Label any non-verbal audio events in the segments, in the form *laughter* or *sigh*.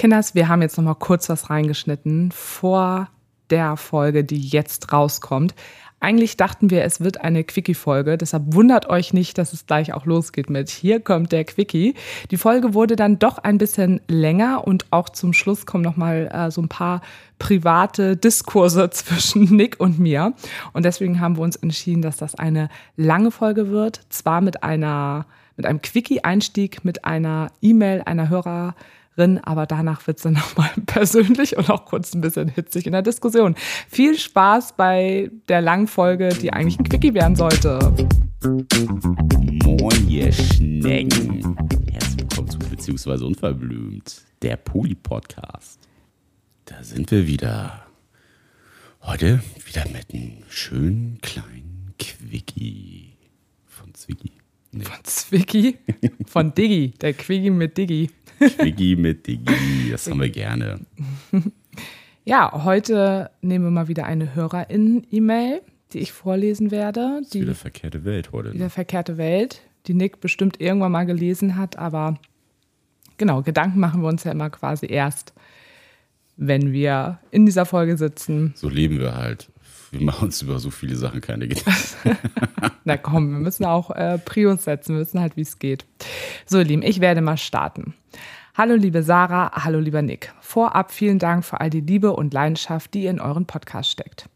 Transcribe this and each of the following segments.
Kinders, wir haben jetzt noch mal kurz was reingeschnitten vor der Folge, die jetzt rauskommt. Eigentlich dachten wir, es wird eine Quickie-Folge, deshalb wundert euch nicht, dass es gleich auch losgeht mit Hier kommt der Quickie. Die Folge wurde dann doch ein bisschen länger und auch zum Schluss kommen nochmal äh, so ein paar private Diskurse *laughs* zwischen Nick und mir. Und deswegen haben wir uns entschieden, dass das eine lange Folge wird, zwar mit einer mit einem Quickie-Einstieg, mit einer E-Mail einer Hörer drin, aber danach wird es dann *laughs* nochmal persönlich und auch kurz ein bisschen hitzig in der Diskussion. Viel Spaß bei der langen Folge, die eigentlich ein Quickie werden sollte. Moin, ihr Schnecken. Herzlich willkommen zu Beziehungsweise Unverblümt, der Poli-Podcast. Da sind wir wieder. Heute wieder mit einem schönen kleinen Quickie von Zwicky. Nee. Von Zwicky? Von Diggi, der Quickie mit Diggi. Quickie mit Digi, das haben wir gerne. Ja, heute nehmen wir mal wieder eine HörerInnen-E-Mail, die ich vorlesen werde. Das ist die, wieder verkehrte Welt heute. Ne? Wieder verkehrte Welt, die Nick bestimmt irgendwann mal gelesen hat, aber genau, Gedanken machen wir uns ja immer quasi erst, wenn wir in dieser Folge sitzen. So leben wir halt. Wir machen uns über so viele Sachen keine Gedanken. *laughs* Na komm, wir müssen auch äh, Prios setzen, wir wissen halt, wie es geht. So, ihr Lieben, ich werde mal starten. Hallo liebe Sarah, hallo lieber Nick. Vorab vielen Dank für all die Liebe und Leidenschaft, die ihr in euren Podcast steckt.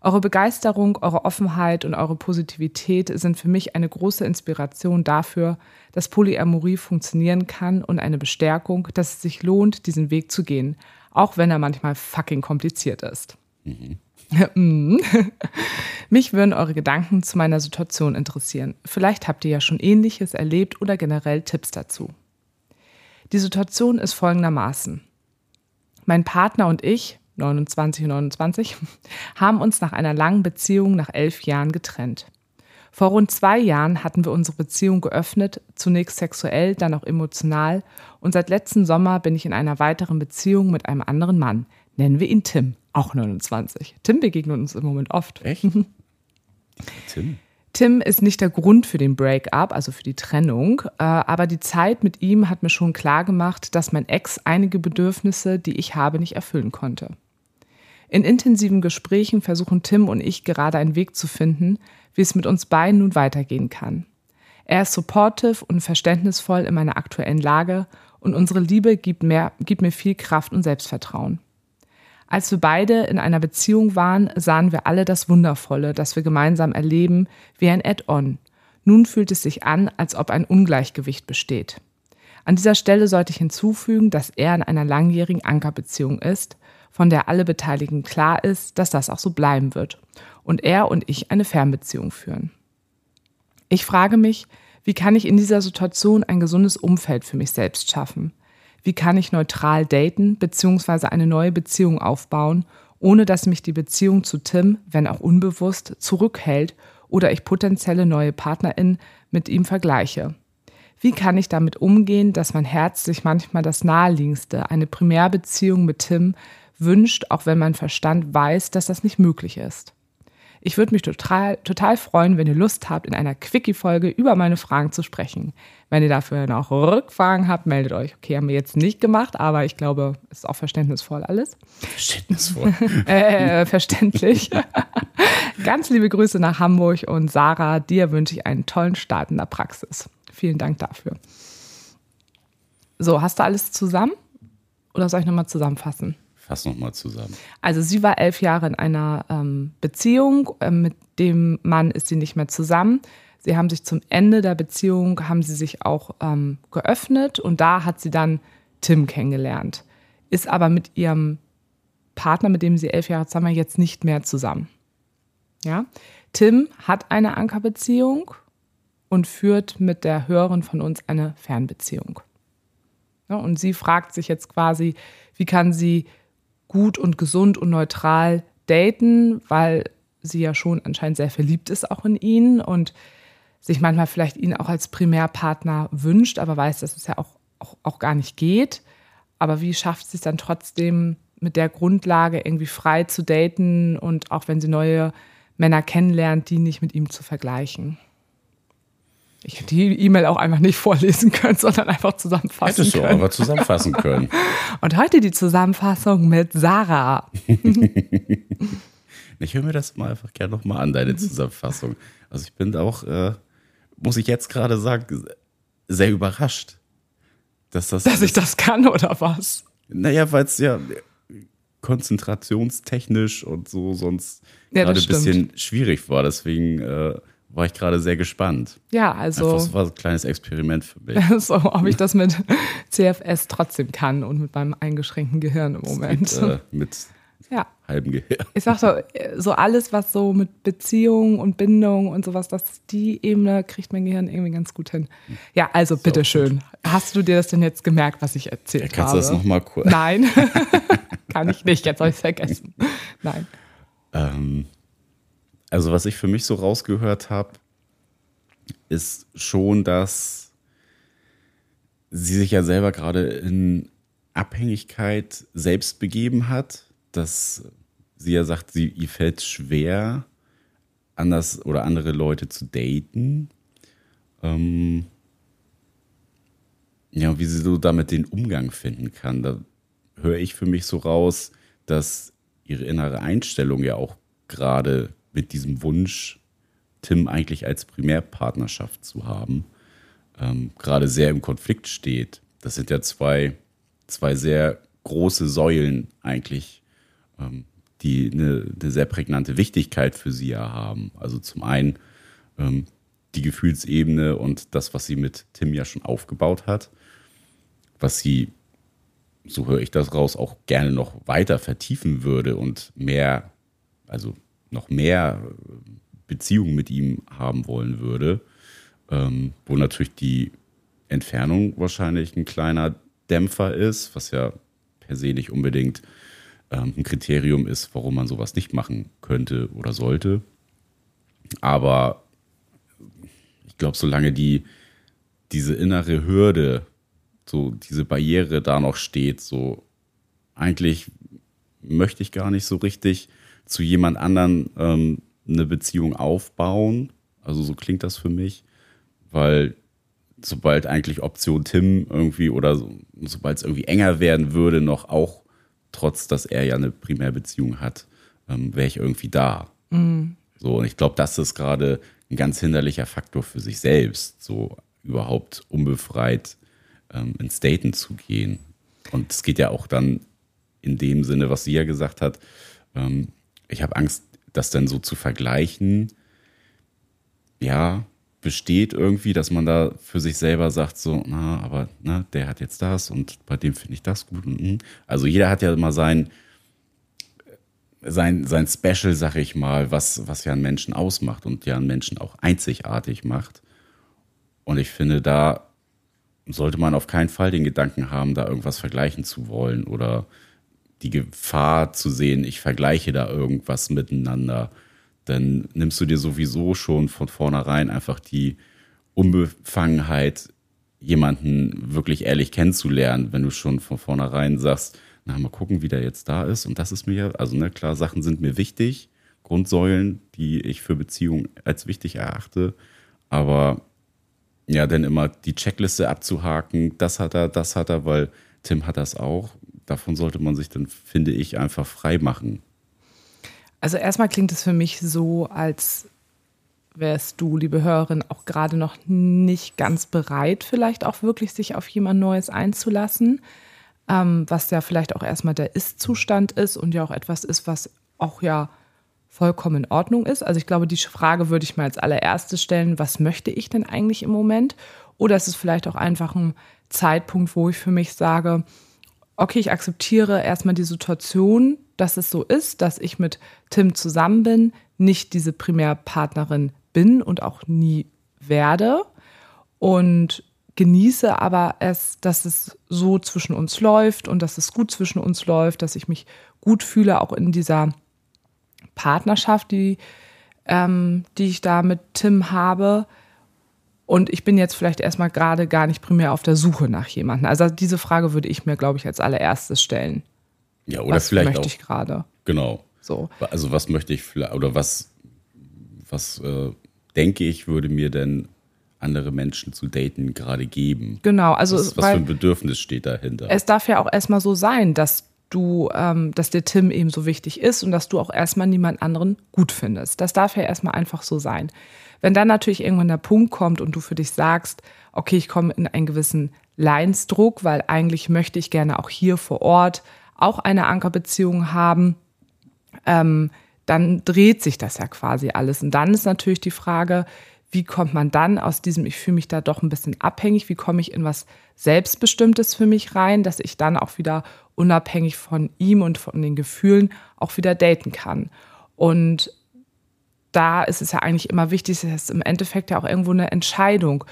Eure Begeisterung, eure Offenheit und eure Positivität sind für mich eine große Inspiration dafür, dass Polyamorie funktionieren kann und eine Bestärkung, dass es sich lohnt, diesen Weg zu gehen, auch wenn er manchmal fucking kompliziert ist. Mhm. *laughs* Mich würden eure Gedanken zu meiner Situation interessieren. Vielleicht habt ihr ja schon ähnliches erlebt oder generell Tipps dazu. Die Situation ist folgendermaßen. Mein Partner und ich, 29 und 29, haben uns nach einer langen Beziehung nach elf Jahren getrennt. Vor rund zwei Jahren hatten wir unsere Beziehung geöffnet, zunächst sexuell, dann auch emotional, und seit letzten Sommer bin ich in einer weiteren Beziehung mit einem anderen Mann. Nennen wir ihn Tim. Auch 29. Tim begegnet uns im Moment oft. Echt? *laughs* Tim? Tim ist nicht der Grund für den Breakup, also für die Trennung, äh, aber die Zeit mit ihm hat mir schon klar gemacht, dass mein Ex einige Bedürfnisse, die ich habe, nicht erfüllen konnte. In intensiven Gesprächen versuchen Tim und ich gerade einen Weg zu finden, wie es mit uns beiden nun weitergehen kann. Er ist supportive und verständnisvoll in meiner aktuellen Lage und unsere Liebe gibt, mehr, gibt mir viel Kraft und Selbstvertrauen. Als wir beide in einer Beziehung waren, sahen wir alle das Wundervolle, das wir gemeinsam erleben, wie ein Add-on. Nun fühlt es sich an, als ob ein Ungleichgewicht besteht. An dieser Stelle sollte ich hinzufügen, dass er in einer langjährigen Ankerbeziehung ist, von der alle Beteiligten klar ist, dass das auch so bleiben wird und er und ich eine Fernbeziehung führen. Ich frage mich, wie kann ich in dieser Situation ein gesundes Umfeld für mich selbst schaffen? Wie kann ich neutral daten bzw. eine neue Beziehung aufbauen, ohne dass mich die Beziehung zu Tim, wenn auch unbewusst, zurückhält oder ich potenzielle neue PartnerInnen mit ihm vergleiche. Wie kann ich damit umgehen, dass mein Herz sich manchmal das Naheliegendste, eine Primärbeziehung mit Tim, wünscht, auch wenn mein Verstand weiß, dass das nicht möglich ist? Ich würde mich total, total freuen, wenn ihr Lust habt, in einer Quickie-Folge über meine Fragen zu sprechen. Wenn ihr dafür noch Rückfragen habt, meldet euch. Okay, haben wir jetzt nicht gemacht, aber ich glaube, es ist auch verständnisvoll alles. Verständnisvoll. *laughs* äh, verständlich. *laughs* Ganz liebe Grüße nach Hamburg und Sarah, dir wünsche ich einen tollen Start in der Praxis. Vielen Dank dafür. So, hast du alles zusammen? Oder soll ich nochmal zusammenfassen? Fass nochmal zusammen. Also sie war elf Jahre in einer ähm, Beziehung, ähm, mit dem Mann ist sie nicht mehr zusammen. Sie haben sich zum Ende der Beziehung, haben sie sich auch ähm, geöffnet und da hat sie dann Tim kennengelernt. Ist aber mit ihrem Partner, mit dem sie elf Jahre zusammen war, jetzt nicht mehr zusammen. Ja? Tim hat eine Ankerbeziehung und führt mit der Hörerin von uns eine Fernbeziehung. Ja, und sie fragt sich jetzt quasi, wie kann sie gut und gesund und neutral daten, weil sie ja schon anscheinend sehr verliebt ist auch in ihn und sich manchmal vielleicht ihn auch als Primärpartner wünscht, aber weiß, dass es ja auch, auch, auch gar nicht geht. Aber wie schafft sie es dann trotzdem mit der Grundlage irgendwie frei zu daten und auch wenn sie neue Männer kennenlernt, die nicht mit ihm zu vergleichen? Ich hätte die E-Mail auch einfach nicht *laughs* vorlesen können, sondern einfach zusammenfassen Hättest können. Hättest du aber zusammenfassen können. *laughs* Und heute die Zusammenfassung mit Sarah. *laughs* ich höre mir das mal einfach gerne nochmal an, deine Zusammenfassung. Also ich bin auch, äh, muss ich jetzt gerade sagen, sehr überrascht. Dass, das dass ich das kann oder was? Naja, weil es ja konzentrationstechnisch und so sonst ja, gerade ein bisschen schwierig war. Deswegen äh, war ich gerade sehr gespannt. Ja, also. das war ein kleines Experiment für mich. *laughs* so, ob ich das mit CFS trotzdem kann und mit meinem eingeschränkten Gehirn im Moment. Geht, äh, mit ja. halbem Gehirn. Ich sag doch, so alles, was so mit Beziehung und Bindung und sowas, das, die Ebene kriegt mein Gehirn irgendwie ganz gut hin. Ja, also so, bitteschön. Hast du dir das denn jetzt gemerkt, was ich erzählt ja, kannst habe? Kannst du das nochmal kurz? Nein, *laughs* kann ich nicht. Jetzt habe ich es vergessen. Nein. Ähm, also was ich für mich so rausgehört habe, ist schon, dass sie sich ja selber gerade in Abhängigkeit selbst begeben hat, dass sie ja sagt, sie, ihr fällt schwer, anders oder andere Leute zu daten. Ähm ja, wie sie so damit den Umgang finden kann. Da höre ich für mich so raus, dass ihre innere Einstellung ja auch gerade mit diesem Wunsch, Tim eigentlich als Primärpartnerschaft zu haben, ähm, gerade sehr im Konflikt steht. Das sind ja zwei, zwei sehr große Säulen eigentlich, ähm, die eine, eine, sehr prägnante Wichtigkeit für sie ja haben. Also zum einen ähm, die Gefühlsebene und das, was sie mit Tim ja schon aufgebaut hat, was sie, so höre ich das raus, auch gerne noch weiter vertiefen würde und mehr, also noch mehr Beziehungen mit ihm haben wollen würde, ähm, wo natürlich die Entfernung wahrscheinlich ein kleiner Dämpfer ist, was ja per se nicht unbedingt ähm, ein Kriterium ist, warum man sowas nicht machen könnte oder sollte. Aber ich glaube, solange die diese innere Hürde, so diese Barriere da noch steht, so eigentlich möchte ich gar nicht so richtig zu jemand anderen ähm, eine Beziehung aufbauen. Also so klingt das für mich, weil sobald eigentlich Option Tim irgendwie oder so, sobald es irgendwie enger werden würde, noch auch trotz, dass er ja eine Primärbeziehung hat, ähm, wäre ich irgendwie da. Mhm. So, und ich glaube, das ist gerade ein ganz hinderlicher Faktor für sich selbst, so überhaupt unbefreit ähm, ins Daten zu gehen. Und es geht ja auch dann in dem Sinne, was sie ja gesagt hat, ähm, ich habe Angst, das dann so zu vergleichen. Ja, besteht irgendwie, dass man da für sich selber sagt, so, na, aber na, der hat jetzt das und bei dem finde ich das gut. Hm. Also jeder hat ja immer sein, sein, sein Special, sag ich mal, was, was ja einen Menschen ausmacht und ja einen Menschen auch einzigartig macht. Und ich finde, da sollte man auf keinen Fall den Gedanken haben, da irgendwas vergleichen zu wollen oder die Gefahr zu sehen, ich vergleiche da irgendwas miteinander, dann nimmst du dir sowieso schon von vornherein einfach die Unbefangenheit, jemanden wirklich ehrlich kennenzulernen, wenn du schon von vornherein sagst, na, mal gucken, wie der jetzt da ist. Und das ist mir, also ne, klar, Sachen sind mir wichtig, Grundsäulen, die ich für Beziehungen als wichtig erachte. Aber ja, dann immer die Checkliste abzuhaken, das hat er, das hat er, weil Tim hat das auch davon sollte man sich dann, finde ich, einfach frei machen. Also erstmal klingt es für mich so, als wärst du, liebe Hörerin, auch gerade noch nicht ganz bereit, vielleicht auch wirklich sich auf jemand Neues einzulassen, ähm, was ja vielleicht auch erstmal der Ist-Zustand ist und ja auch etwas ist, was auch ja vollkommen in Ordnung ist. Also ich glaube, die Frage würde ich mal als allererstes stellen, was möchte ich denn eigentlich im Moment? Oder ist es vielleicht auch einfach ein Zeitpunkt, wo ich für mich sage, okay, ich akzeptiere erstmal die Situation, dass es so ist, dass ich mit Tim zusammen bin, nicht diese Primärpartnerin bin und auch nie werde und genieße aber es, dass es so zwischen uns läuft und dass es gut zwischen uns läuft, dass ich mich gut fühle, auch in dieser Partnerschaft, die, ähm, die ich da mit Tim habe. Und ich bin jetzt vielleicht erstmal gerade gar nicht primär auf der Suche nach jemandem. Also diese Frage würde ich mir, glaube ich, als allererstes stellen. Ja, oder was vielleicht möchte auch, ich gerade? Genau. So. Also was möchte ich vielleicht, oder was, was äh, denke ich, würde mir denn andere Menschen zu daten gerade geben? Genau, also was, was für ein Bedürfnis steht dahinter? Es darf ja auch erstmal so sein, dass du, ähm, dass dir Tim eben so wichtig ist und dass du auch erstmal niemand anderen gut findest. Das darf ja erstmal einfach so sein. Wenn dann natürlich irgendwann der Punkt kommt und du für dich sagst, okay, ich komme in einen gewissen Leinsdruck, weil eigentlich möchte ich gerne auch hier vor Ort auch eine Ankerbeziehung haben, ähm, dann dreht sich das ja quasi alles. Und dann ist natürlich die Frage, wie kommt man dann aus diesem, ich fühle mich da doch ein bisschen abhängig, wie komme ich in was Selbstbestimmtes für mich rein, dass ich dann auch wieder unabhängig von ihm und von den Gefühlen auch wieder daten kann. Und da ist es ja eigentlich immer wichtig, es ist im Endeffekt ja auch irgendwo eine Entscheidung.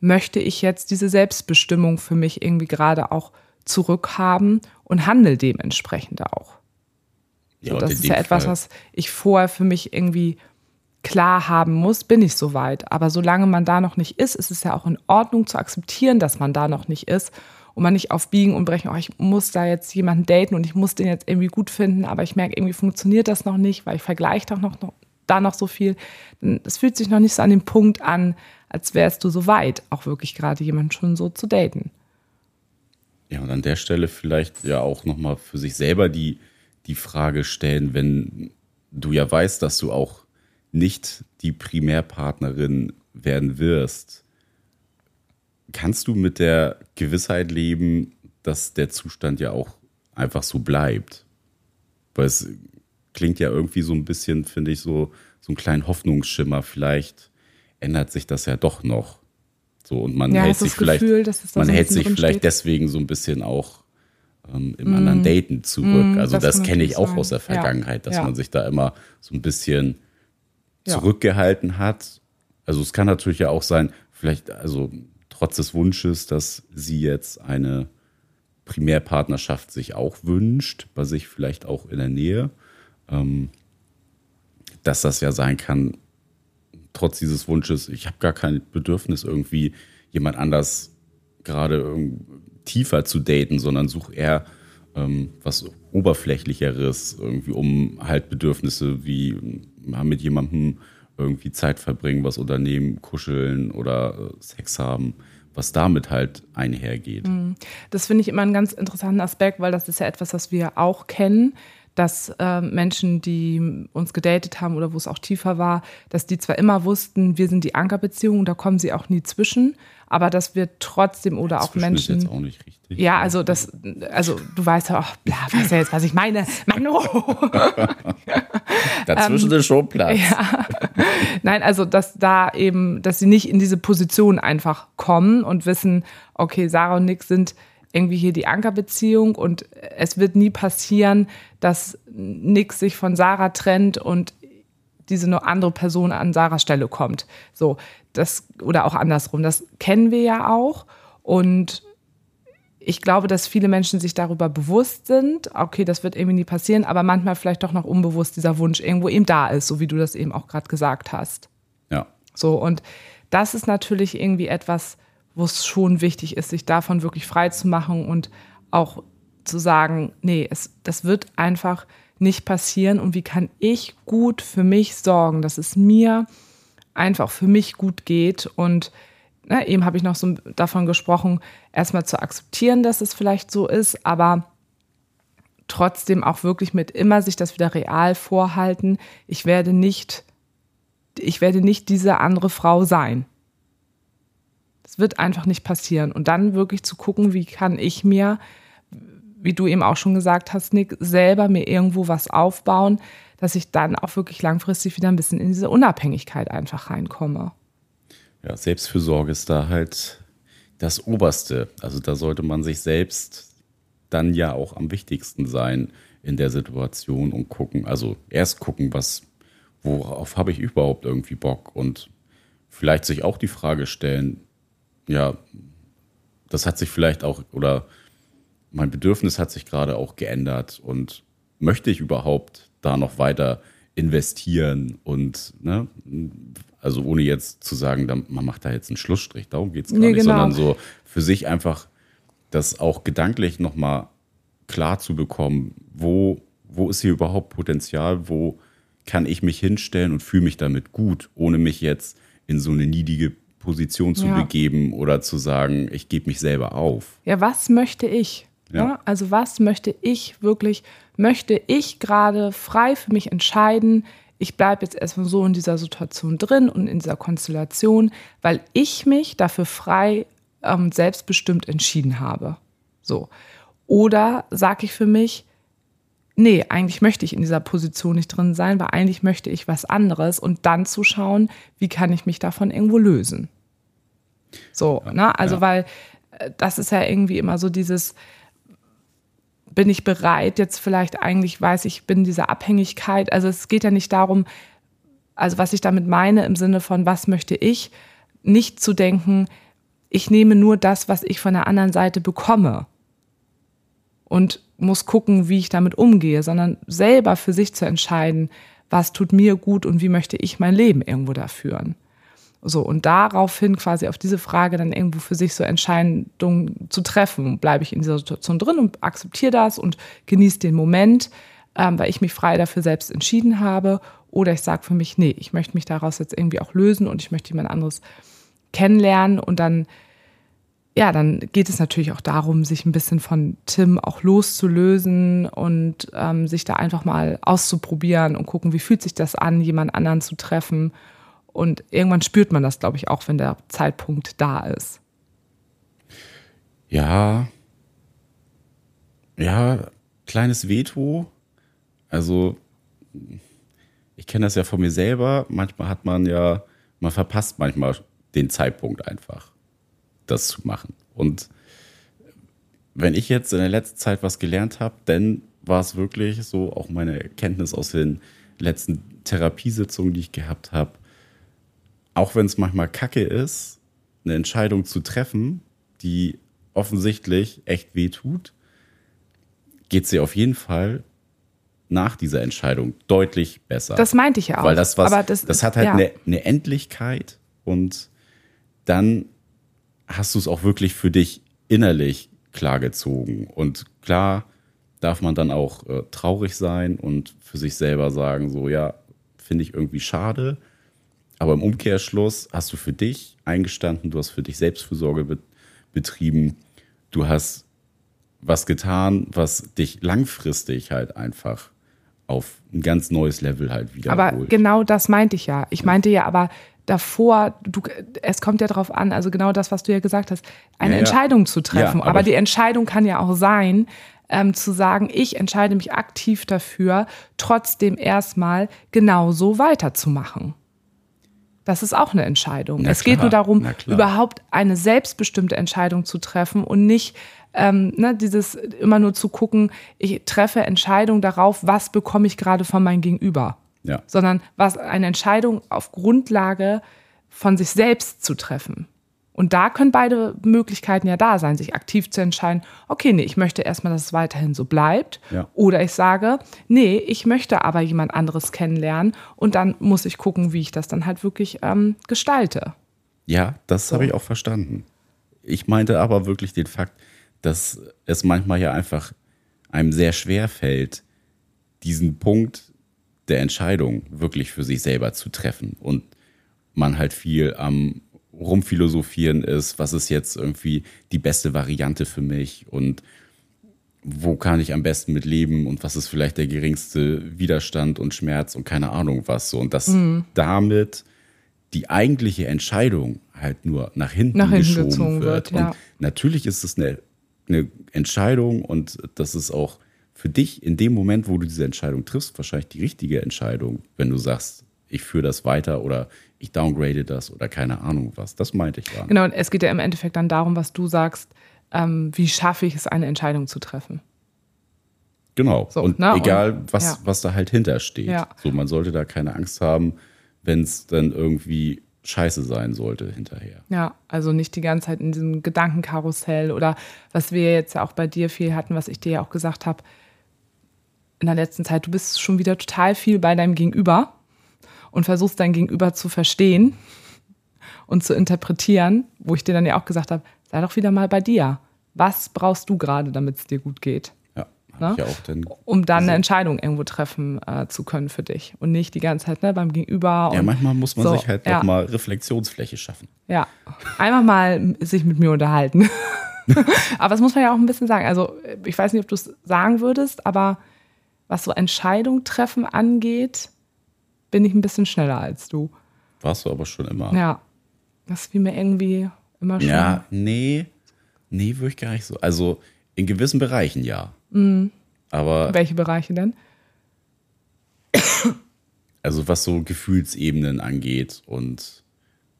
Möchte ich jetzt diese Selbstbestimmung für mich irgendwie gerade auch zurückhaben und handle dementsprechend auch? Ja, so, das ist ja etwas, was ich vorher für mich irgendwie klar haben muss, bin ich soweit. Aber solange man da noch nicht ist, ist es ja auch in Ordnung zu akzeptieren, dass man da noch nicht ist und man nicht auf Biegen und Brechen, oh, ich muss da jetzt jemanden daten und ich muss den jetzt irgendwie gut finden, aber ich merke, irgendwie funktioniert das noch nicht, weil ich vergleiche doch noch, noch da noch so viel. Es fühlt sich noch nicht so an dem Punkt an, als wärst du so weit, auch wirklich gerade jemanden schon so zu daten. Ja, und an der Stelle vielleicht ja auch nochmal für sich selber die, die Frage stellen, wenn du ja weißt, dass du auch nicht die Primärpartnerin werden wirst, kannst du mit der Gewissheit leben, dass der Zustand ja auch einfach so bleibt? Weil es klingt ja irgendwie so ein bisschen, finde ich, so, so ein kleinen Hoffnungsschimmer. Vielleicht ändert sich das ja doch noch. So, und man ja, hält sich vielleicht, Gefühl, man hält sich vielleicht steht. deswegen so ein bisschen auch ähm, im mm. anderen Daten zurück. Mm, also das, das kenne ich auch sein. aus der Vergangenheit, ja. dass ja. man sich da immer so ein bisschen zurückgehalten hat. Also es kann natürlich ja auch sein, vielleicht, also trotz des Wunsches, dass sie jetzt eine Primärpartnerschaft sich auch wünscht, bei sich vielleicht auch in der Nähe, ähm, dass das ja sein kann, trotz dieses Wunsches, ich habe gar kein Bedürfnis, irgendwie jemand anders gerade tiefer zu daten, sondern suche eher ähm, was Oberflächlicheres, irgendwie, um halt Bedürfnisse wie mal mit jemandem irgendwie Zeit verbringen, was unternehmen, kuscheln oder äh, Sex haben, was damit halt einhergeht. Mhm. Das finde ich immer einen ganz interessanten Aspekt, weil das ist ja etwas, was wir auch kennen dass äh, Menschen, die uns gedatet haben oder wo es auch tiefer war, dass die zwar immer wussten, wir sind die Ankerbeziehung, da kommen sie auch nie zwischen, aber dass wir trotzdem oder auch Menschen. Ist jetzt auch nicht richtig. Ja, also das, also du weißt ja, oh, bla, weißt ja jetzt, was ich meine. Mano. *laughs* Dazwischen ähm, ist schon Platz. Ja. Nein, also dass da eben, dass sie nicht in diese Position einfach kommen und wissen, okay, Sarah und Nick sind irgendwie hier die Ankerbeziehung und es wird nie passieren, dass Nick sich von Sarah trennt und diese nur andere Person an Sarahs Stelle kommt. So, das, oder auch andersrum. Das kennen wir ja auch. Und ich glaube, dass viele Menschen sich darüber bewusst sind, okay, das wird irgendwie nie passieren, aber manchmal vielleicht doch noch unbewusst dieser Wunsch irgendwo eben da ist, so wie du das eben auch gerade gesagt hast. Ja. So, und das ist natürlich irgendwie etwas, wo es schon wichtig ist, sich davon wirklich frei zu machen und auch zu sagen, nee, es, das wird einfach nicht passieren und wie kann ich gut für mich sorgen, dass es mir einfach für mich gut geht und ne, eben habe ich noch so davon gesprochen, erstmal zu akzeptieren, dass es vielleicht so ist, aber trotzdem auch wirklich mit immer sich das wieder real vorhalten. Ich werde nicht, ich werde nicht diese andere Frau sein. Wird einfach nicht passieren. Und dann wirklich zu gucken, wie kann ich mir, wie du eben auch schon gesagt hast, Nick, selber mir irgendwo was aufbauen, dass ich dann auch wirklich langfristig wieder ein bisschen in diese Unabhängigkeit einfach reinkomme. Ja, Selbstfürsorge ist da halt das Oberste. Also da sollte man sich selbst dann ja auch am wichtigsten sein in der Situation und gucken, also erst gucken, was, worauf habe ich überhaupt irgendwie Bock und vielleicht sich auch die Frage stellen, ja, das hat sich vielleicht auch, oder mein Bedürfnis hat sich gerade auch geändert und möchte ich überhaupt da noch weiter investieren und, ne, also ohne jetzt zu sagen, man macht da jetzt einen Schlussstrich, darum geht es gar nee, nicht, genau. sondern so für sich einfach das auch gedanklich nochmal klar zu bekommen, wo, wo ist hier überhaupt Potenzial, wo kann ich mich hinstellen und fühle mich damit gut, ohne mich jetzt in so eine niedige Position zu ja. begeben oder zu sagen, ich gebe mich selber auf. Ja, was möchte ich? Ja. ja. Also was möchte ich wirklich, möchte ich gerade frei für mich entscheiden, ich bleibe jetzt erstmal so in dieser Situation drin und in dieser Konstellation, weil ich mich dafür frei ähm, selbstbestimmt entschieden habe. So. Oder sage ich für mich, nee, eigentlich möchte ich in dieser Position nicht drin sein, weil eigentlich möchte ich was anderes und dann zu schauen, wie kann ich mich davon irgendwo lösen. So, ja, ne? Also, ja. weil äh, das ist ja irgendwie immer so dieses, bin ich bereit, jetzt vielleicht eigentlich weiß ich, bin dieser Abhängigkeit. Also es geht ja nicht darum, also was ich damit meine im Sinne von, was möchte ich, nicht zu denken, ich nehme nur das, was ich von der anderen Seite bekomme und muss gucken, wie ich damit umgehe, sondern selber für sich zu entscheiden, was tut mir gut und wie möchte ich mein Leben irgendwo da führen. So, und daraufhin quasi auf diese Frage dann irgendwo für sich so Entscheidungen zu treffen. Bleibe ich in dieser Situation drin und akzeptiere das und genieße den Moment, ähm, weil ich mich frei dafür selbst entschieden habe. Oder ich sage für mich, nee, ich möchte mich daraus jetzt irgendwie auch lösen und ich möchte jemand anderes kennenlernen und dann ja, dann geht es natürlich auch darum, sich ein bisschen von Tim auch loszulösen und ähm, sich da einfach mal auszuprobieren und gucken, wie fühlt sich das an, jemand anderen zu treffen und irgendwann spürt man das, glaube ich, auch, wenn der Zeitpunkt da ist. Ja. Ja, kleines Veto. Also, ich kenne das ja von mir selber. Manchmal hat man ja, man verpasst manchmal den Zeitpunkt einfach, das zu machen. Und wenn ich jetzt in der letzten Zeit was gelernt habe, dann war es wirklich so, auch meine Erkenntnis aus den letzten Therapiesitzungen, die ich gehabt habe, auch wenn es manchmal kacke ist, eine Entscheidung zu treffen, die offensichtlich echt weh tut, geht sie auf jeden Fall nach dieser Entscheidung deutlich besser. Das meinte ich ja auch. Weil das was, das, das, hat halt ja. eine, eine Endlichkeit und dann hast du es auch wirklich für dich innerlich klargezogen. Und klar darf man dann auch äh, traurig sein und für sich selber sagen, so ja, finde ich irgendwie schade, aber im Umkehrschluss hast du für dich eingestanden, du hast für dich Selbstfürsorge be betrieben, du hast was getan, was dich langfristig halt einfach auf ein ganz neues Level halt wieder. Aber holt. genau das meinte ich ja. Ich meinte ja aber davor, du, es kommt ja darauf an, also genau das, was du ja gesagt hast, eine ja, ja. Entscheidung zu treffen. Ja, aber, aber, die Entscheidung kann ja auch sein, ähm, zu sagen, ich entscheide mich aktiv dafür, trotzdem erstmal genauso weiterzumachen. Das ist auch eine Entscheidung. Na es klar, geht nur darum, überhaupt eine selbstbestimmte Entscheidung zu treffen und nicht ähm, ne, dieses immer nur zu gucken, ich treffe Entscheidungen darauf, was bekomme ich gerade von meinem Gegenüber. Ja. Sondern was eine Entscheidung auf Grundlage von sich selbst zu treffen. Und da können beide Möglichkeiten ja da sein, sich aktiv zu entscheiden, okay, nee, ich möchte erstmal, dass es weiterhin so bleibt. Ja. Oder ich sage, nee, ich möchte aber jemand anderes kennenlernen und dann muss ich gucken, wie ich das dann halt wirklich ähm, gestalte. Ja, das so. habe ich auch verstanden. Ich meinte aber wirklich den Fakt, dass es manchmal ja einfach einem sehr schwer fällt, diesen Punkt der Entscheidung wirklich für sich selber zu treffen und man halt viel am rumphilosophieren ist, was ist jetzt irgendwie die beste Variante für mich und wo kann ich am besten mit leben und was ist vielleicht der geringste Widerstand und Schmerz und keine Ahnung was so. Und dass mhm. damit die eigentliche Entscheidung halt nur nach hinten, nach hinten geschoben wird. wird ja. Und natürlich ist es eine, eine Entscheidung und das ist auch für dich in dem Moment, wo du diese Entscheidung triffst, wahrscheinlich die richtige Entscheidung, wenn du sagst, ich führe das weiter oder ich downgrade das oder keine Ahnung was. Das meinte ich dann. Genau, und es geht ja im Endeffekt dann darum, was du sagst, ähm, wie schaffe ich es, eine Entscheidung zu treffen. Genau. So, und ne? egal, und, was, ja. was da halt hintersteht. Ja. So, man sollte da keine Angst haben, wenn es dann irgendwie scheiße sein sollte hinterher. Ja, also nicht die ganze Zeit in diesem Gedankenkarussell oder was wir jetzt ja auch bei dir viel hatten, was ich dir ja auch gesagt habe, in der letzten Zeit, du bist schon wieder total viel bei deinem Gegenüber und versuchst dein Gegenüber zu verstehen und zu interpretieren, wo ich dir dann ja auch gesagt habe, sei doch wieder mal bei dir. Was brauchst du gerade, damit es dir gut geht? Ja. ne? ja auch dann um dann eine Entscheidung irgendwo treffen äh, zu können für dich und nicht die ganze Zeit ne, beim Gegenüber. Ja, manchmal muss man so, sich halt ja. mal Reflexionsfläche schaffen. Ja, einfach mal sich mit mir unterhalten. *laughs* aber das muss man ja auch ein bisschen sagen. Also ich weiß nicht, ob du es sagen würdest, aber was so Entscheidung treffen angeht, bin ich ein bisschen schneller als du. Warst du aber schon immer. Ja, das fiel mir irgendwie immer schon. Ja, nee, nee, würde ich gar nicht so. Also in gewissen Bereichen ja. Mhm. Aber Welche Bereiche denn? also was so Gefühlsebenen angeht und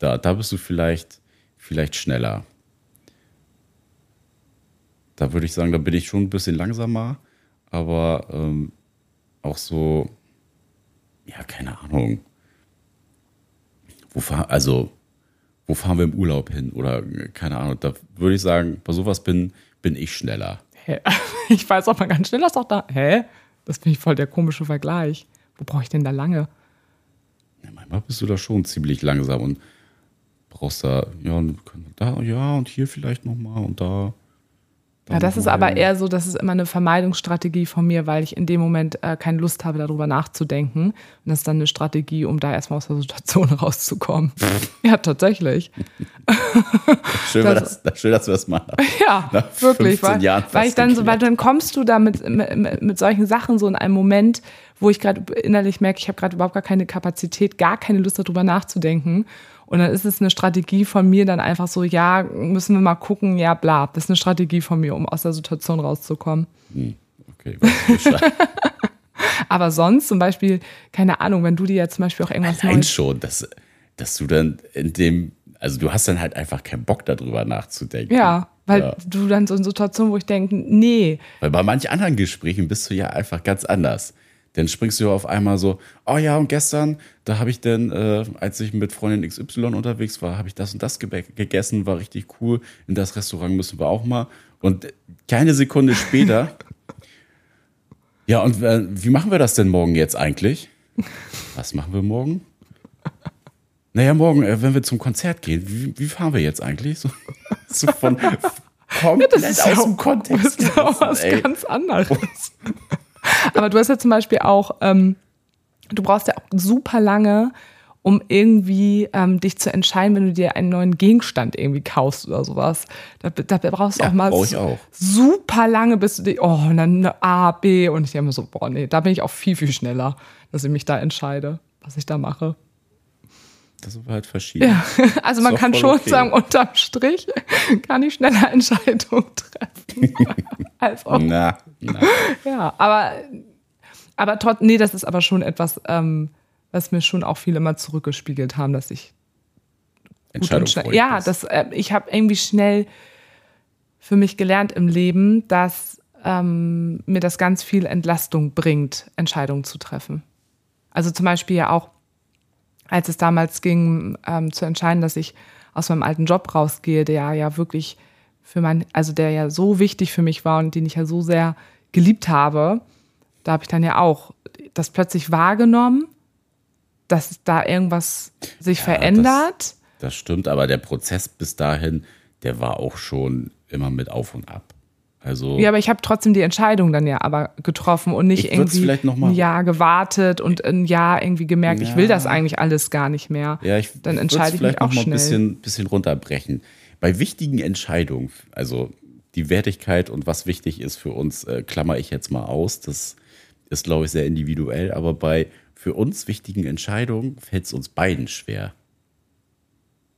da, da bist du vielleicht, vielleicht schneller. Da würde ich sagen, da bin ich schon ein bisschen langsamer, aber ähm, auch so, ja, keine Ahnung. Wo fahr, also, wo fahren wir im Urlaub hin? Oder keine Ahnung, da würde ich sagen, bei sowas bin, bin ich schneller. Hä? *laughs* Ich weiß auch mal ganz schnell, dass doch da. Hä? Das finde ich voll der komische Vergleich. Wo brauche ich denn da lange? Ja, manchmal bist du da schon ziemlich langsam und brauchst da, ja, und da, ja, und hier vielleicht nochmal und da. Ja, das ist mal aber eher so, das ist immer eine Vermeidungsstrategie von mir, weil ich in dem Moment äh, keine Lust habe, darüber nachzudenken. Und das ist dann eine Strategie, um da erstmal aus der Situation *laughs* rauszukommen. ja, tatsächlich. *laughs* Schön, das- das, das, *laughs* schön, dass wir das machen. Ja, Nach wirklich. 15 Weil, weil ich dann so, weil dann kommst du da mit, mit, mit solchen Sachen so in einem Moment, wo ich gerade innerlich merke, ich habe gerade überhaupt gar keine Kapazität, gar keine Lust darüber nachzudenken. Und dann ist es eine Strategie von mir, dann einfach so, ja, müssen wir mal gucken, ja, bla. Das ist eine Strategie von mir, um aus der Situation rauszukommen. Okay, ich Bescheid. *laughs* Aber sonst zum Beispiel, keine Ahnung, wenn du dir jetzt zum Beispiel auch irgendwas Nein, Neues. schon, dass, dass du dann in dem, also du hast dann halt einfach keinen Bock darüber nachzudenken. Ja, weil Ja. du dann so in Situationen, wo ich denke, nee, Weil bei manchen anderen Gesprächen bist du ja einfach ganz anders. Dann springst du auf einmal so, oh ja, und gestern, da habe ich dann, äh, als ich mit Freundin XY unterwegs war, habe ich das und das gegessen, war richtig cool. In das Restaurant müssen wir auch mal. Und keine Sekunde später, *laughs* ja, und äh, wie machen wir das denn morgen jetzt eigentlich? Was machen wir morgen? Naja, morgen, äh, wenn wir zum Konzert gehen, wie, wie fahren wir jetzt eigentlich? So, *laughs* so von komplett aus ja dem Kontext. Das ist ja auch was ey. ganz anderes. *laughs* Aber du hast ja zum Beispiel auch, ähm, du brauchst ja auch super lange, um irgendwie ähm, dich zu entscheiden, wenn du dir einen neuen Gegenstand irgendwie kaufst oder sowas. Da, da brauchst du Ja, auch mal ich auch. super lange, bis du dich, oh, und dann eine A, B und ich denke mir so, boah, nee, da bin ich auch viel, viel schneller, dass ich mich da entscheide, was ich da mache. Das ist halt verschieden. Ja, *laughs* also man kann schon okay. sagen, unterm Strich *laughs* kann ich schneller Entscheidungen treffen. *laughs* als auch Na, na. Ja, aber, aber trotz, nee, das ist aber schon etwas, ähm, was mir schon auch viele immer zurückgespiegelt haben, dass ich Entscheidung schnell. Ja, das, äh, ich habe irgendwie schnell für mich gelernt im Leben, dass ähm, mir das ganz viel Entlastung bringt, Entscheidungen zu treffen. Also zum Beispiel ja auch, als es damals ging, ähm, zu entscheiden, dass ich aus meinem alten Job rausgehe, der ja wirklich für mein, also der ja so wichtig für mich war und den ich ja so sehr geliebt habe, da habe ich dann ja auch das plötzlich wahrgenommen, dass da irgendwas sich Ja, verändert. Das stimmt, aber der Prozess bis dahin, der war auch schon immer mit auf und ab. Also Ja, aber ich habe trotzdem die Entscheidung dann ja aber getroffen und nicht irgendwie vielleicht noch mal- ein Jahr gewartet und ein Jahr irgendwie gemerkt, ich will Ja. das eigentlich alles gar nicht mehr. Ja, ich dann entscheide ich mich vielleicht auch noch mal ein schnell. bisschen, bisschen runterbrechen. Bei wichtigen Entscheidungen, also die Wertigkeit und was wichtig ist für uns, äh, klammer ich jetzt mal aus. Das ist, glaube ich, sehr individuell, aber bei für uns wichtigen Entscheidungen fällt es uns beiden schwer.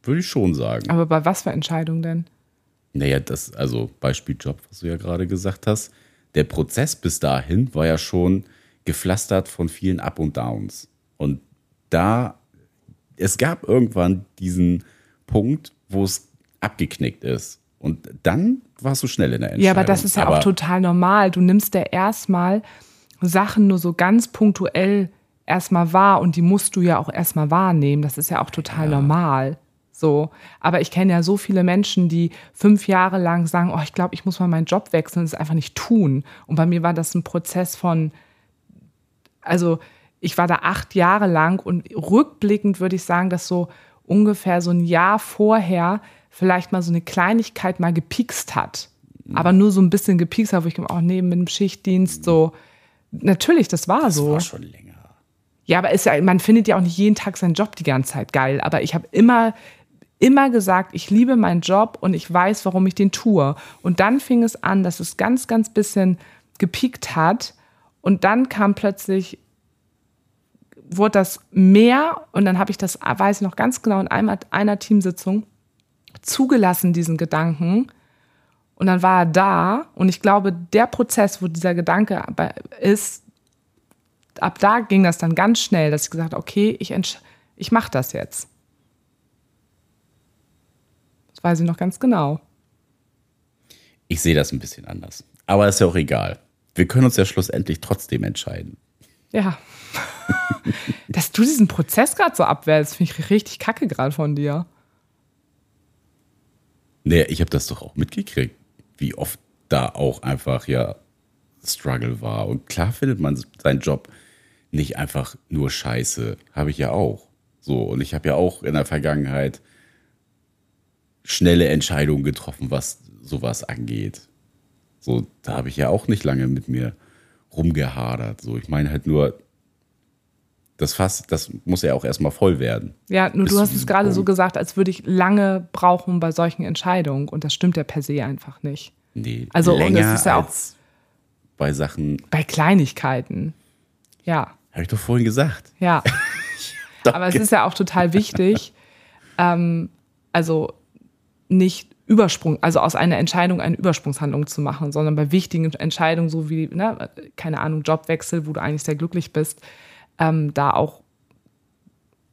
Würde ich schon sagen. Aber bei was für Entscheidungen denn? Naja, das, also Beispiel Job, was du ja gerade gesagt hast. Der Prozess bis dahin war ja schon gepflastert von vielen Up und Downs. Und da, es gab irgendwann diesen Punkt, wo es abgeknickt ist. Und dann warst du schnell in der Entscheidung. Ja, aber das ist ja Aber auch total normal. Du nimmst ja erstmal Sachen nur so ganz punktuell erstmal wahr und die musst du ja auch erstmal wahrnehmen. Das ist ja auch total normal. So, aber ich kenne ja so viele Menschen, die fünf Jahre lang sagen, oh, ich glaube, ich muss mal meinen Job wechseln und es einfach nicht tun. Und bei mir war das ein Prozess von, also ich war da acht Jahre lang und rückblickend würde ich sagen, dass so ungefähr so ein Jahr vorher vielleicht mal so eine Kleinigkeit mal gepikst hat. aber nur so ein bisschen gepiekst habe, wo ich gedacht auch neben dem Schichtdienst so. Natürlich, das war Das so. war schon länger. Ja, aber ist ja, man findet ja auch nicht jeden Tag seinen Job die ganze Zeit geil. Aber ich habe immer, immer gesagt, ich liebe meinen Job und ich weiß, warum ich den tue. Und dann fing es an, dass es ganz, ganz bisschen gepiekt hat. Und dann kam plötzlich, wurde das mehr. Und dann habe ich das, weiß ich noch ganz genau, in einer, einer Teamsitzung zugelassen, diesen Gedanken. Und dann war er da. Und ich glaube, der Prozess, wo dieser Gedanke ist, ab da ging das dann ganz schnell, dass ich gesagt habe, okay, ich, ich mache das jetzt. Weiß ich noch ganz genau. Ich sehe das ein bisschen anders. Aber ist ja auch egal. Wir können uns ja schlussendlich trotzdem entscheiden. Ja. *laughs* Dass du diesen Prozess gerade so abwälzt, finde ich richtig kacke gerade von dir. Nee, ich habe das doch auch mitgekriegt, wie oft da auch einfach ja Struggle war. Und klar findet man seinen Job nicht einfach nur scheiße. Habe ich ja auch. So, und ich habe ja auch in der Vergangenheit schnelle Entscheidungen getroffen, was sowas angeht. So, da habe ich ja auch nicht lange mit mir rumgehadert. So, ich meine halt nur, das Fass, das muss ja auch erstmal voll werden. Ja, nur Bis du hast es gerade so gesagt, als würde ich lange brauchen bei solchen Entscheidungen. Und das stimmt ja per se einfach nicht. Nee, Also, und länger das ist ja auch- bei Sachen, Bei Kleinigkeiten. Ja. habe ich doch vorhin gesagt. Ja. *laughs* Aber es ist ja auch total wichtig, *laughs* ähm, also nicht Übersprung, also aus einer Entscheidung eine Übersprungshandlung zu machen, sondern bei wichtigen Entscheidungen, so wie, ne, keine Ahnung, Jobwechsel, wo du eigentlich sehr glücklich bist, ähm, da auch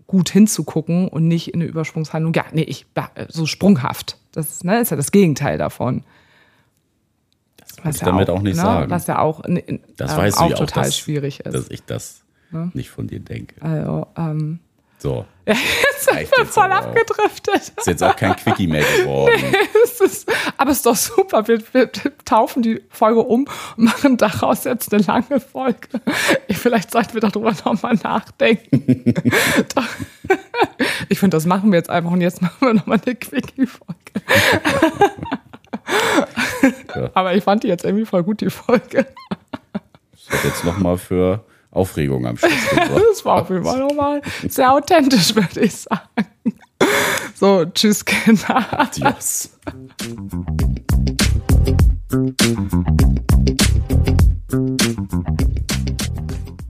gut hinzugucken und nicht in eine Übersprungshandlung, ja, nee, ich, so sprunghaft. Das ne, ist ja das Gegenteil davon. Das wollte ich damit auch, nicht ne, sagen. Was ja auch, ne, Das ähm, weißt du auch ja auch, total dass, schwierig ist. dass ich das nicht von dir denke. also, ähm, So, *laughs* jetzt sind wir voll abgedriftet. ist jetzt auch kein Quickie mehr geworden. *laughs* Es ist, aber es ist doch super. Wir, wir taufen die Folge um und machen daraus jetzt eine lange Folge. *laughs* Vielleicht sollten wir darüber nochmal nachdenken. Ich finde, das machen wir jetzt einfach und jetzt machen wir nochmal eine Quickie-Folge. Ja. Aber ich fand die jetzt irgendwie voll gut, die Folge. Das hat jetzt nochmal für Aufregung am Schluss. *laughs* das war auf jeden Fall nochmal sehr authentisch, würde ich sagen. So, tschüss, Kinder. Adios. Thank you.